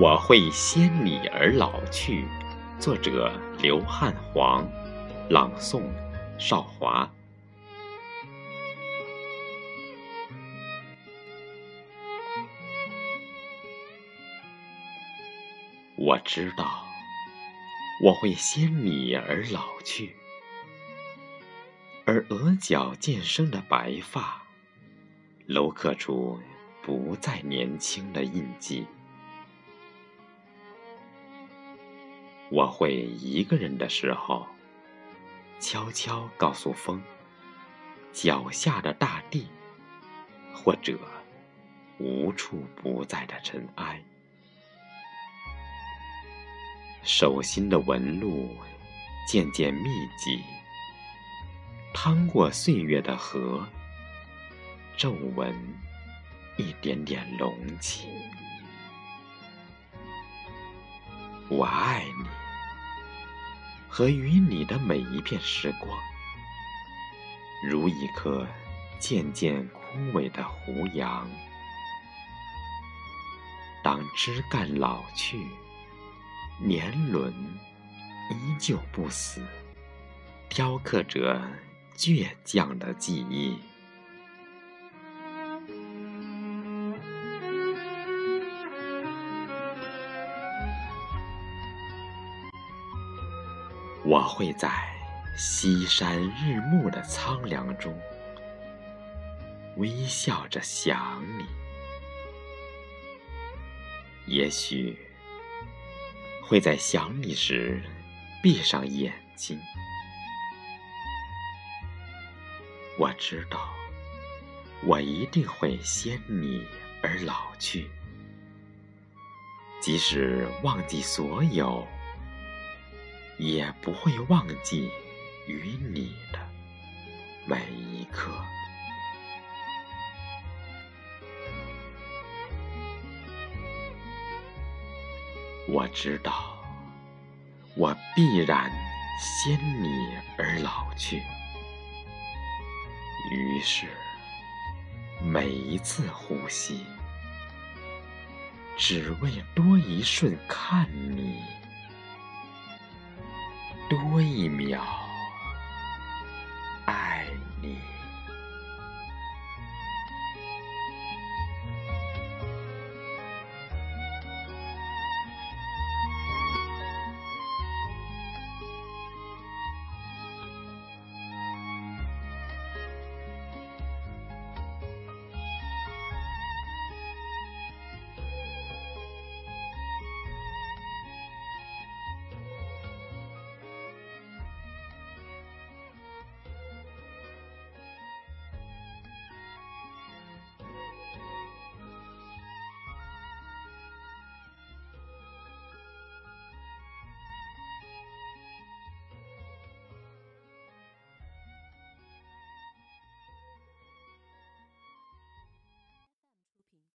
我会先你而老去。作者：刘汉煌，朗诵：少华。我知道，我会先你而老去，而额角渐生的白发，镂刻出不再年轻的印记。我会一个人的时候，悄悄告诉风，脚下的大地，或者无处不在的尘埃。手心的纹路渐渐密集，趟过岁月的河，皱纹一点点隆起。我爱你，和与你的每一片时光，如一颗渐渐枯萎的胡杨，当枝干老去。年轮依旧不死，雕刻着倔强的记忆。我会在西山日暮的苍凉中，微笑着想你。也许。会在想你时闭上眼睛。我知道，我一定会先你而老去，即使忘记所有，也不会忘记与你的每一刻。我知道，我必然先你而老去。于是，每一次呼吸，只为多一瞬看你，多一秒爱你。